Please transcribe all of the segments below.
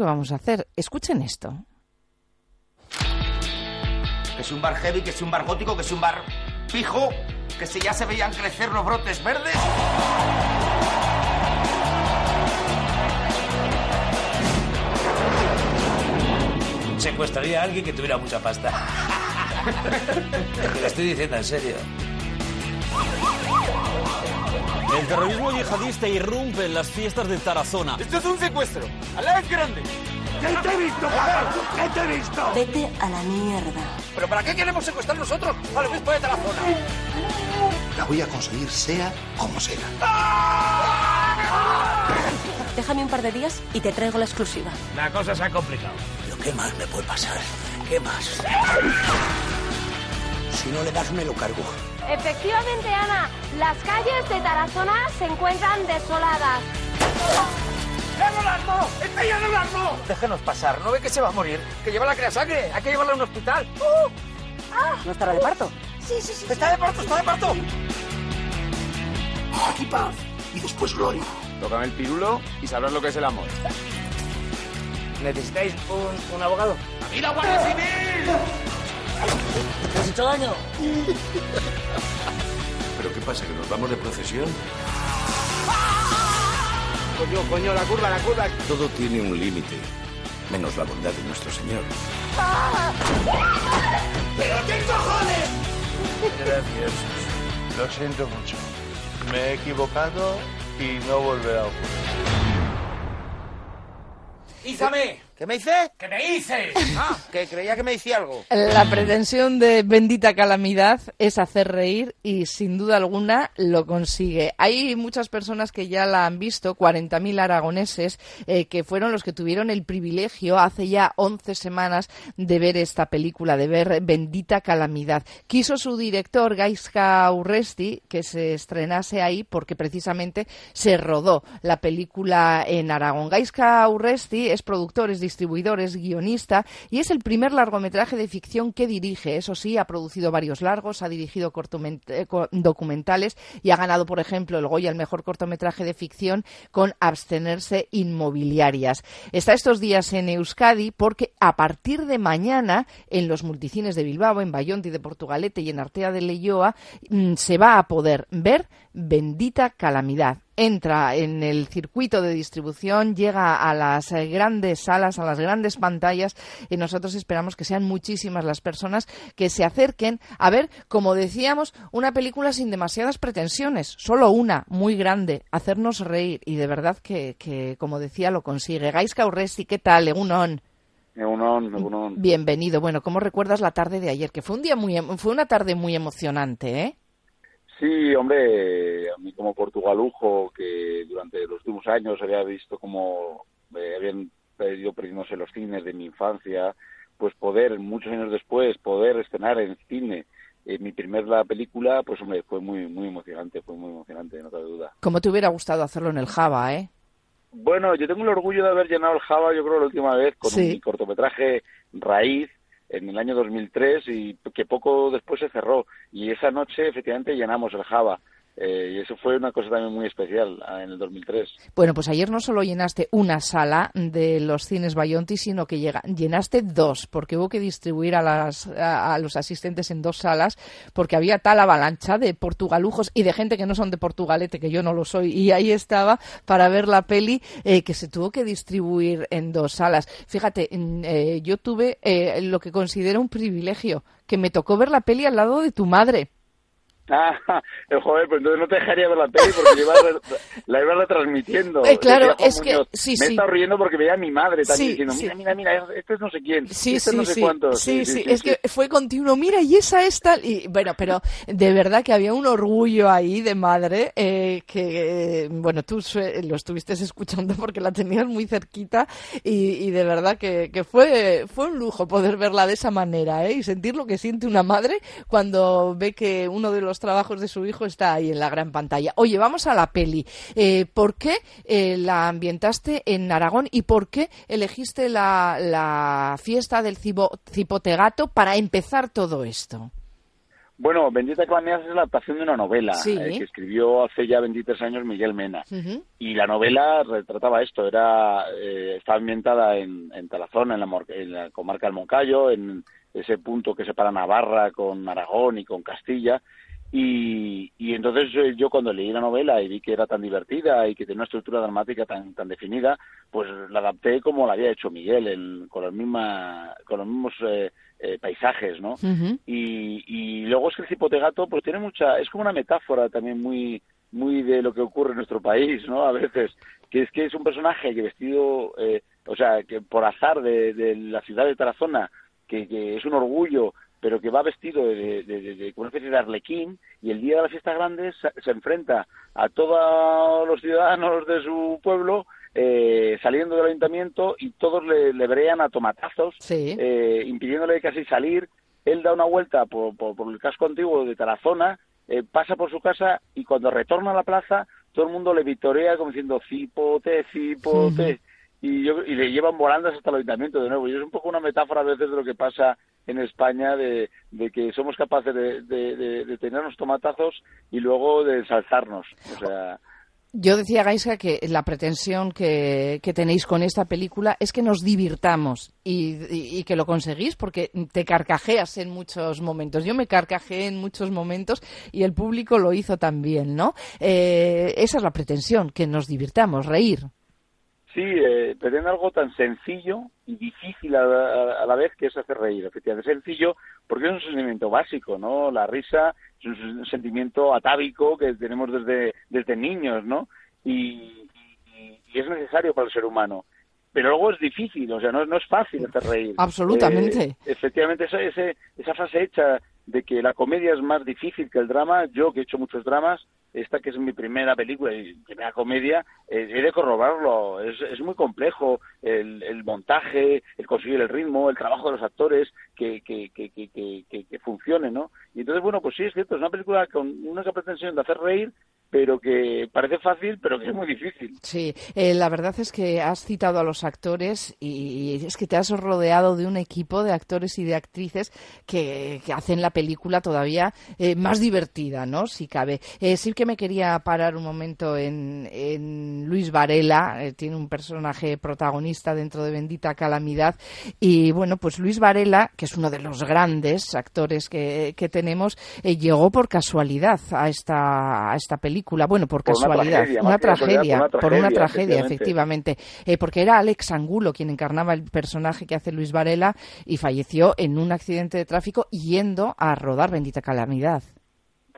¿Qué vamos a hacer? Escuchen esto. Que es un bar heavy, que es un bar gótico, que es un bar pijo, que si ya se veían crecer los brotes verdes. Secuestraría a alguien que tuviera mucha pasta. Te lo estoy diciendo en serio. El terrorismo yihadista irrumpe en las fiestas de Tarazona. ¡Esto es un secuestro! ¡Alá es grande! ¿Qué te he visto? ¿Qué te he visto? Vete a la mierda. ¿Pero para qué queremos secuestrar nosotros al obispo de Tarazona? La voy a conseguir sea como sea. Déjame un par de días y te traigo la exclusiva. La cosa se ha complicado. ¿Pero qué más me puede pasar? ¿Qué más? Si no le das, me lo cargo. Efectivamente, Ana, las calles de Tarazona se encuentran desoladas. ¡Ya no armó! Déjenos pasar, ¿no ve que se va a morir? Que lleva la crea sangre, hay que llevarla a un hospital. ¡Uh! ¿No estará de parto? Sí, sí, sí. ¡Está de parto, está de parto! Aquí paz y después gloria. Tócame el pirulo y sabrás lo que es el amor. ¿Necesitáis un, un abogado? ¡A mí la Guardia Civil! ¿Te has hecho daño? ¿Pero qué pasa? ¿Que nos vamos de procesión? Coño, coño, la curva, la curva. Todo tiene un límite, menos la bondad de nuestro Señor. ¿Pero qué cojones? Gracias. Lo siento mucho. Me he equivocado y no volverá a ocurrir. ¡Ízame! ¿Qué me hice? ¿Qué me hice? Ah, que creía que me hice algo. La pretensión de Bendita Calamidad es hacer reír y sin duda alguna lo consigue. Hay muchas personas que ya la han visto, 40.000 aragoneses, eh, que fueron los que tuvieron el privilegio hace ya 11 semanas de ver esta película, de ver Bendita Calamidad. Quiso su director, Gaisca Urresti, que se estrenase ahí porque precisamente se rodó la película en Aragón. Gaisca Urresti es productor, es distribuidor, es guionista y es el primer largometraje de ficción que dirige. Eso sí, ha producido varios largos, ha dirigido eh, documentales y ha ganado, por ejemplo, el Goya, el mejor cortometraje de ficción con Abstenerse Inmobiliarias. Está estos días en Euskadi porque a partir de mañana en los multicines de Bilbao, en Bayonti de Portugalete y en Artea de Leyoa mm, se va a poder ver Bendita Calamidad entra en el circuito de distribución, llega a las eh, grandes salas, a las grandes pantallas y nosotros esperamos que sean muchísimas las personas que se acerquen a ver, como decíamos, una película sin demasiadas pretensiones, solo una, muy grande, hacernos reír y de verdad que, que como decía, lo consigue. Gaisca Urresti, ¿qué tal? Egunon. Egunon, egunon. Bienvenido. Bueno, ¿cómo recuerdas la tarde de ayer? Que fue un día muy, fue una tarde muy emocionante, ¿eh? Sí, hombre, a mí como portugalujo, que durante los últimos años había visto como eh, habían ido perdiéndose los cines de mi infancia, pues poder, muchos años después, poder estrenar en cine eh, mi primera película, pues hombre, fue muy muy emocionante, fue muy emocionante, no cabe duda. Como te hubiera gustado hacerlo en el Java, ¿eh? Bueno, yo tengo el orgullo de haber llenado el Java, yo creo, la última vez, con Sí. mi cortometraje Raíz, en el año 2003, y que poco después se cerró. Y esa noche, efectivamente, llenamos el Java. Eh, y eso fue una cosa también muy especial ah, en el 2003. Bueno, pues ayer no solo llenaste una sala de los cines Bayonti, sino que llega- llenaste dos, porque hubo que distribuir a, las, a, los asistentes en dos salas, porque había tal avalancha de portugalujos y de gente que no son de Portugalete, que yo no lo soy, y ahí estaba para ver la peli eh, que se tuvo que distribuir en dos salas. Fíjate, eh, yo tuve eh, lo que considero un privilegio, que me tocó ver la peli al lado de tu madre. Ah, joder, pues entonces no te dejaría ver la peli porque iba la iba retransmitiendo. Eh, claro, es que- sí, Me sí. he estado riendo porque veía a mi madre también Sí, diciendo, mira, mira, mira, este es no sé quién, Sí, este sí, no sé sí, cuánto. sí, sí, es que fue continuo, mira, y esa es tal, y bueno, pero de verdad que había un orgullo ahí de madre, eh, que, eh, bueno, tú lo estuviste escuchando porque la tenías muy cerquita, y, y de verdad que, que fue, fue un lujo poder verla de esa manera, ¿eh? y sentir lo que siente una madre cuando ve que uno de los trabajos de su hijo está ahí en la gran pantalla. Oye, vamos a la peli. Eh, ¿Por qué eh, la ambientaste en Aragón y por qué elegiste la, la fiesta del cibo- cipotegato para empezar todo esto? Bueno, Bendita Calamidad es la adaptación de una novela Sí. eh, que escribió hace ya 23 años Miguel Mena. Y la novela retrataba esto, era eh, estaba ambientada en, en Tarazona, en la, en la comarca del Moncayo, en ese punto que separa Navarra con Aragón y con Castilla. Y, y entonces yo cuando leí la novela y vi que era tan divertida y que tenía una estructura dramática tan, tan definida, pues la adapté como la había hecho Miguel, en- con, las misma, con los mismos eh, eh, paisajes, ¿no? Y, y luego es que el cipote gato pues tiene mucha es como una metáfora también muy muy de lo que ocurre en nuestro país no a veces que es que es un personaje que vestido eh, o sea que por azar de, de la ciudad de Tarazona que, que es un orgullo pero que va vestido de, de, de- de- una especie de arlequín y el día de la fiesta grande se, se enfrenta a todos los ciudadanos de su pueblo eh, saliendo del ayuntamiento y todos le, le brean a tomatazos Sí. eh, impidiéndole casi salir. Él da una vuelta por, por- por el casco antiguo de Tarazona, eh, pasa por su casa y cuando retorna a la plaza, todo el mundo le vitorea como diciendo cipote, cipote. Y, yo, y le llevan volando hasta el ayuntamiento de nuevo. Y es un poco una metáfora a veces de lo que pasa en España, de, que somos capaces de, tenernos tomatazos y luego de ensalzarnos. O sea, Yo decía, Gaisca, que la pretensión que, que tenéis con esta película es que nos divirtamos y que lo conseguís porque te carcajeas en muchos momentos. Yo me carcajeé en muchos momentos y el público lo hizo también, ¿no? Eh, esa es la pretensión, que nos divirtamos, reír. Sí, eh, pretende algo tan sencillo y difícil a la, a la vez que es hacer reír. Efectivamente, sencillo porque es un sentimiento básico, ¿no? La risa es un sentimiento atávico que tenemos desde, desde niños, ¿no? Y, y- y es necesario para el ser humano. Pero luego es difícil, o sea, no, no es fácil hacer reír. Absolutamente. Eh, efectivamente, esa, esa frase hecha de que la comedia es más difícil que el drama, yo que he hecho muchos dramas, esta que es mi primera película y primera comedia, eh, he de corroborarlo. Es, es muy complejo el, el montaje, el conseguir el ritmo, el trabajo de los actores, que, que, que, que, funcione, ¿no? Y entonces, bueno, pues sí, es cierto, es una película con una pretensión de hacer reír, pero que parece fácil, pero que es muy difícil. Sí, eh, la verdad es que has citado a los actores y es que te has rodeado de un equipo de actores y de actrices que, que hacen la película todavía eh, más divertida, ¿no? Si cabe. Eh, sí que me quería parar un momento en, en Luis Varela, eh, tiene un personaje protagonista dentro de Bendita Calamidad y bueno, pues Luis Varela, que es uno de los grandes actores que, que tenemos, eh, llegó por casualidad a esta, a esta película. Bueno, por Por una casualidad, tragedia, una que casualidad, tragedia, por una una tragedia, tragedia, efectivamente, Eh, porque era Alex Angulo quien encarnaba el personaje que hace Luis Varela y falleció en un accidente de tráfico yendo a rodar Bendita Calamidad.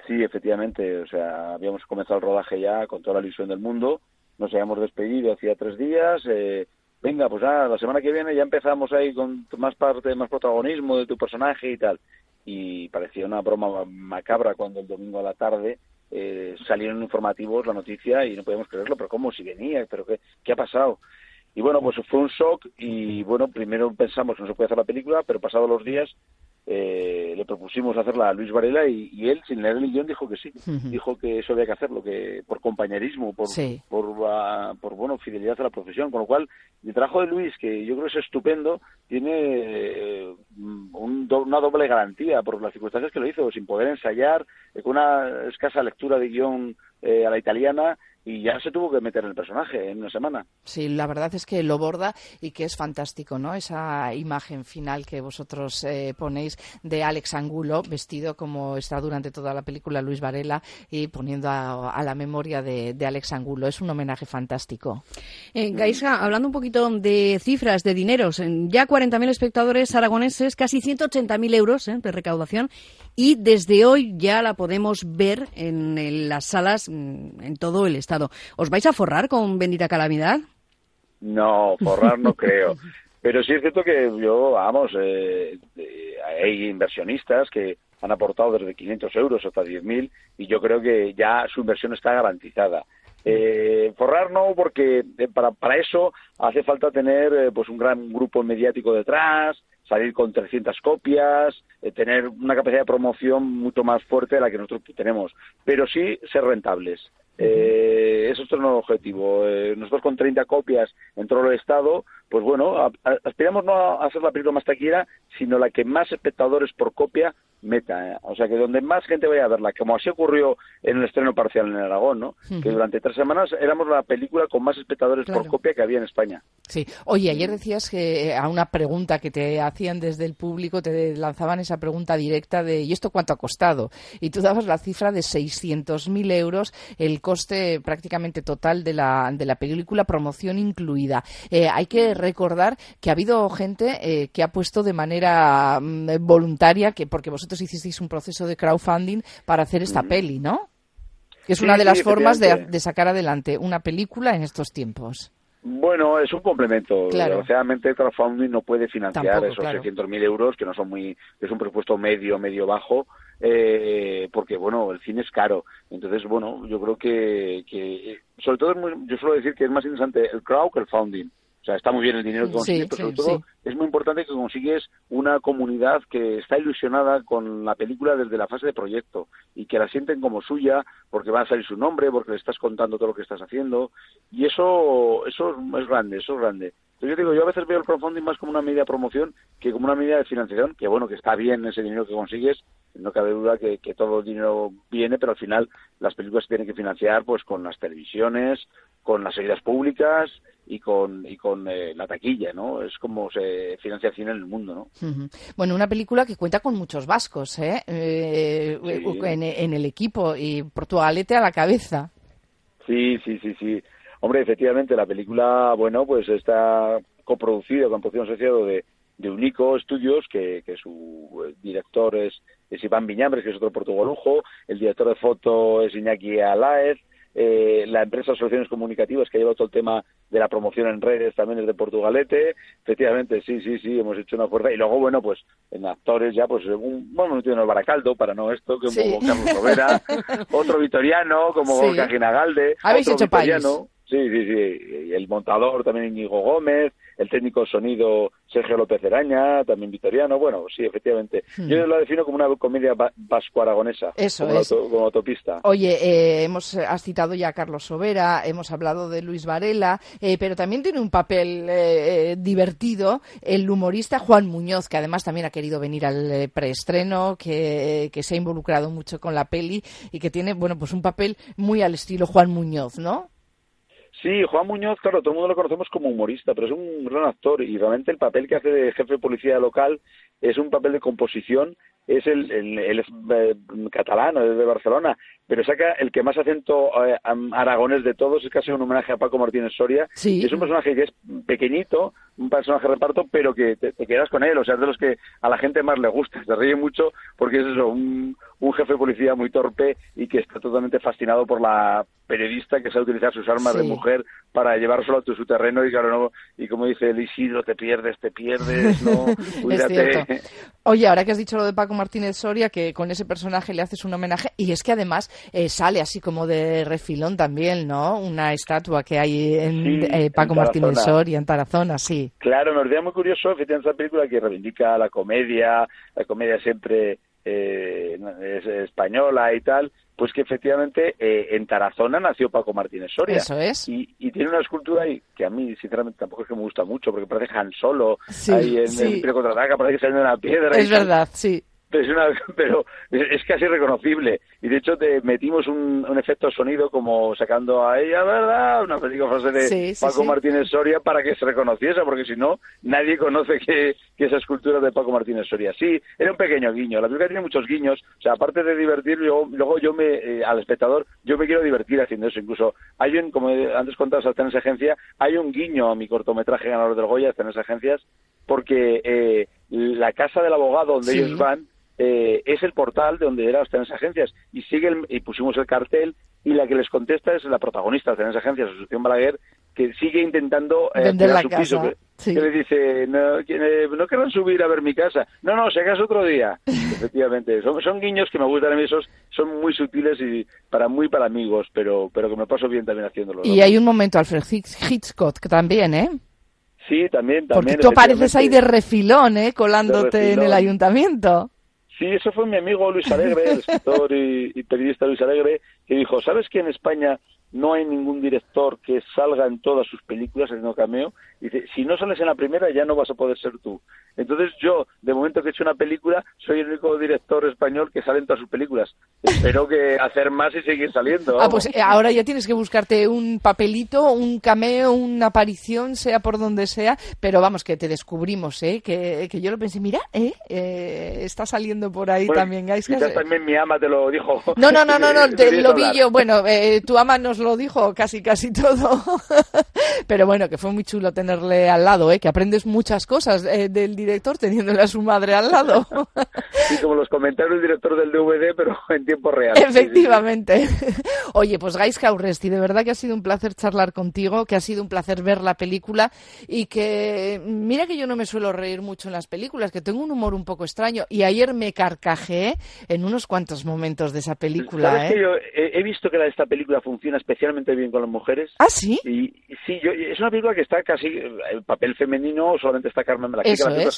Sí, efectivamente. O sea, habíamos comenzado el rodaje ya con toda la ilusión del mundo. Nos habíamos despedido hacía tres días. eh, venga, pues ah, la semana que viene ya empezamos ahí con más parte, más protagonismo de tu personaje y tal. Y parecía una broma macabra cuando el domingo a la tarde eh, salieron informativos la noticia y no podíamos creerlo. Pero cómo si venía, pero qué, qué ha pasado. Y bueno, pues fue un shock y bueno, primero pensamos que no se puede hacer la película, pero pasados los días eh, le propusimos hacerla a Luis Varela y, y él, sin leer el guion, dijo que sí. Dijo que eso había que hacerlo, que por compañerismo, por, Sí. por, ah, por bueno, fidelidad a la profesión. Con lo cual, el trabajo de Luis, que yo creo que es estupendo, tiene eh, un do- una doble garantía por las circunstancias que lo hizo, sin poder ensayar, eh, con una escasa lectura de guion eh, a la italiana y ya se tuvo que meter en el personaje en una semana. Sí, la verdad es que lo borda y que es fantástico, ¿no? Esa imagen final que vosotros eh, ponéis de Alex Angulo vestido como está durante toda la película Luis Varela y poniendo a, a la memoria de, de Alex Angulo. Es un homenaje fantástico. Eh, Gaisca, hablando un poquito de cifras, de dineros, ya 40.000 espectadores aragoneses, casi 180.000 euros eh, de recaudación y desde hoy ya la podemos ver en, en las salas mm, en todo el estado. ¿Os vais a forrar con Bendita Calamidad? No, forrar no creo. Pero sí es cierto que yo, vamos, eh, eh, hay inversionistas que han aportado desde 500 euros hasta 10.000 y yo creo que ya su inversión está garantizada. Eh, forrar no, porque eh, para, para eso hace falta tener eh, pues un gran grupo mediático detrás, salir con 300 copias, eh, tener una capacidad de promoción mucho más fuerte de la que nosotros tenemos, pero sí ser rentables. Eh, eso es nuestro objetivo. Eh, nosotros con 30 copias en todo el estado, pues bueno, a- a- aspiramos no a hacer la película más taquillera, sino la que más espectadores por copia meta, ¿eh? o sea que donde más gente vaya a verla, como así ocurrió en el estreno parcial en Aragón, ¿no? Que durante tres semanas éramos la película con más espectadores por copia que había en España. Sí. Oye, ayer decías que eh, a una pregunta que te hacían desde el público te lanzaban esa pregunta directa de ¿y esto cuánto ha costado? Y tú dabas la cifra de 600.000 euros, el coste prácticamente total de la, de la película, promoción incluida. Eh, hay que recordar que ha habido gente eh, que ha puesto de manera mm, voluntaria, que porque vosotros hicisteis un proceso de crowdfunding para hacer esta peli, ¿no? Que es Sí, una de sí, las formas de, sacar adelante una película en estos tiempos. Bueno, es un complemento. Claro. Desgraciadamente, el crowdfunding no puede financiar Tampoco, esos claro. 600.000 euros, que no son muy. es un presupuesto medio, medio bajo, eh, porque, bueno, el cine es caro. Entonces, bueno, yo creo que. que sobre todo, es muy- yo suelo decir que es más interesante el crowd que el founding. O sea, está muy bien el dinero que Sí, consigues, pero sí, sobre todo sí. es muy importante que consigues una comunidad que está ilusionada con la película desde la fase de proyecto y que la sienten como suya porque va a salir su nombre, porque le estás contando todo lo que estás haciendo y eso eso es grande, eso es grande. Yo digo, yo a veces veo el crowdfunding más como una medida de promoción que como una medida de financiación, que bueno, que está bien ese dinero que consigues, no cabe duda que, que todo el dinero viene, pero al final las películas se tienen que financiar pues con las televisiones, con las salidas públicas y con y con eh, la taquilla, ¿no? Es como se financia el cine en el mundo, ¿no? Bueno, una película que cuenta con muchos vascos ¿eh? Eh, Sí. en, en el equipo y Portugalete a la cabeza. Sí, sí, sí, sí. Hombre, efectivamente, la película, bueno, pues está coproducida con producción asociado de, de Unico Studios, que, que su eh, director es, es Iván Viñambres, que es otro portugalujo, el director de foto es Iñaki Alaez, eh, la empresa Soluciones Comunicativas que lleva todo el tema de la promoción en redes también es de Portugalete, efectivamente, sí, sí, sí, hemos hecho una fuerza, y luego, bueno, pues en actores ya, pues un, bueno, no tiene el Baracaldo, para no esto, que Sí. como Carlos Sobera, otro vitoriano, como Sí. Habéis otro hecho país. Sí, sí, sí. El montador también Íñigo Gómez, el técnico de sonido Sergio López Eraña, también vitoriano. Bueno, sí, efectivamente. Hmm. Yo la defino como una comedia va- vasco-aragonesa. Eso como es. auto- como autopista. Oye, eh, hemos has citado ya a Carlos Sobera, hemos hablado de Luis Varela, eh, pero también tiene un papel eh, eh, divertido el humorista Juan Muñoz, que además también ha querido venir al eh, preestreno, que, que se ha involucrado mucho con la peli y que tiene, bueno, pues un papel muy al estilo Juan Muñoz, ¿no? Sí, Juan Muñoz, claro, todo el mundo lo conocemos como humorista, pero es un gran actor y realmente el papel que hace de jefe de policía local es un papel de composición, es el, el, es eh, catalán, es de Barcelona, pero saca el que más acento eh, aragonés de todos, es casi un homenaje a Paco Martínez Soria. Sí. Es un personaje que es pequeñito, un personaje de reparto, pero que te, te quedas con él, o sea, es de los que a la gente más le gusta, se ríe mucho porque es eso, un, un jefe de policía muy torpe y que está totalmente fascinado por la periodista que sabe utilizar sus armas de mujer para llevárselo a tu, su terreno y claro, no, y como dice el Isidro, te pierdes, te pierdes, no, cuídate. Oye, ahora que has dicho lo de Paco Martínez Soria, que con ese personaje le haces un homenaje, y es que además eh, sale así como de refilón también, ¿no? Una estatua que hay en Sí, eh, Paco en Martínez. Soria, en Tarazona, sí. Claro, me olvidé muy curioso, efectivamente, esta película que reivindica la comedia, la comedia siempre eh, es española y tal, pues que efectivamente eh, en Tarazona nació Paco Martínez Soria. Eso es. Y, y tiene una escultura ahí que a mí, sinceramente, tampoco es que me gusta mucho, porque parece Han Solo, Sí, ahí en sí. el Contraataca, parece que sale de una piedra. Es verdad, sí. Pero es, una- pero es casi reconocible. Y de hecho te metimos un, un efecto sonido como sacando a ella, ¿verdad? Una película frase de Sí, sí, Paco sí. Martínez Soria para que se reconociese, porque si no, nadie conoce que, que esa escultura es de Paco Martínez Soria. Sí, era un pequeño guiño. La película tiene muchos guiños. O sea, aparte de divertir, luego, luego yo me, eh, al espectador, yo me quiero divertir haciendo eso. Incluso hay un, como antes contabas a Tenes Agencia, hay un guiño a mi cortometraje ganador del Goya, Tenes Agencias, porque eh, la casa del abogado donde ellos van eh, es el portal de donde eran las agencias y sigue el- y pusimos el cartel y la que les contesta es la protagonista de las agencias, Asunción Balaguer, que sigue intentando eh, Vender la su casa, piso, que, sí. que le dice no, eh, no querrán subir a ver mi casa, no, no, si acaso otro día, efectivamente, son, son guiños que me gustan a mí, esos son muy sutiles y para muy para amigos, pero pero que me paso bien también haciéndolos. Y hay un momento, Alfred Hitch- Hitchcock, que también, ¿eh? Sí, también, Porque también. tú apareces ahí de refilón, ¿eh? Colándote en el ayuntamiento. Sí, eso fue mi amigo Luis Alegre, el escritor y, y periodista Luis Alegre, que dijo, ¿sabes que en España no hay ningún director que salga en todas sus películas haciendo cameo. Dice, si no sales en la primera ya no vas a poder ser tú. Entonces yo, de momento que he hecho una película, soy el único director español que sale en todas sus películas. Espero que hacer más y seguir saliendo. Ah, pues eh, ahora ya tienes que buscarte un papelito, un cameo, una aparición, sea por donde sea, pero vamos, que te descubrimos, ¿eh? Que, que yo lo pensé, mira, ¿eh? eh está saliendo por ahí también, guys. Quizás también mi ama te lo dijo. No, no, no, no, no te, lo vi yo. Bueno, eh, tu ama nos lo dijo casi, casi todo. pero bueno, que fue muy chulo tenerle al lado, ¿eh? Que aprendes muchas cosas eh, del director teniéndole a su madre al lado. sí, como los comentarios del director del DVD, pero en tiempo real. Efectivamente. Oye, pues Gaiska Urresti, de verdad que ha sido un placer charlar contigo, que ha sido un placer ver la película y que mira que yo no me suelo reír mucho en las películas, que tengo un humor un poco extraño y ayer me carcajeé en unos cuantos momentos de esa película. ¿Sabes ¿eh? que yo he, visto que esta película funciona especialmente bien con las mujeres. ¿Ah, sí? Y, sí, yo, es una película que está casi el papel femenino, solamente está Carmen, la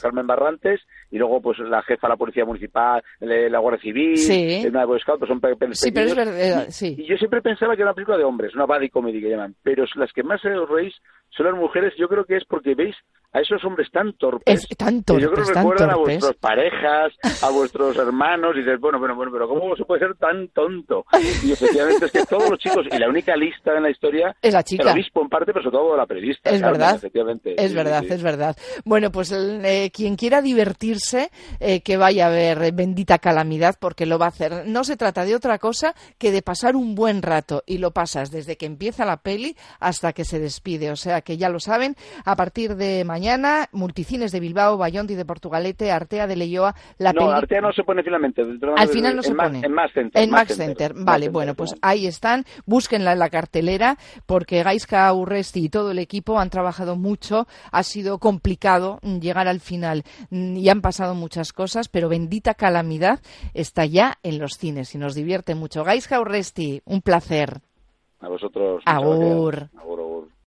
Carmen Barrantes y luego pues la jefa de la policía municipal, la Guardia Civil, sí. una Boy Scout, pues son papeles Sí, pero es verdad, sí. Y yo siempre pensaba que era una película de hombres, una body comedy que llaman, pero las que más os reís son las mujeres, yo creo que es porque veis a esos hombres tan torpes. Es tan torpes, yo creo que recuerdan a vuestras parejas, a vuestros hermanos, y dices, bueno, bueno, bueno, pero ¿cómo se puede ser tan tonto? Y efectivamente es que todos los chicos, y la única lista en la historia es la chica. El obispo en parte, pero sobre todo la periodista. Es verdad. Efectivamente. Es verdad, es verdad. Bueno, pues eh, quien quiera divertirse, eh, que vaya a ver Bendita Calamidad, porque lo va a hacer. No se trata de otra cosa que de pasar un buen rato, y lo pasas desde que empieza la peli hasta que se despide. O sea que ya lo saben, a partir de mañana Multicines de Bilbao, Bayonti de Portugalete, Artea de Leyoa. La no, Artea no se pone finalmente. Al final no se pone. en Max Center. En Max Center. Vale, bueno, pues ahí están. Búsquenla en la cartelera porque Gaiska Urresti y todo el equipo han trabajado mucho. Ha sido complicado llegar al final y han pasado muchas cosas, pero bendita calamidad está ya en los cines y nos divierte mucho. Gaiska Urresti, un placer. A vosotros. Agur. Agur, agur.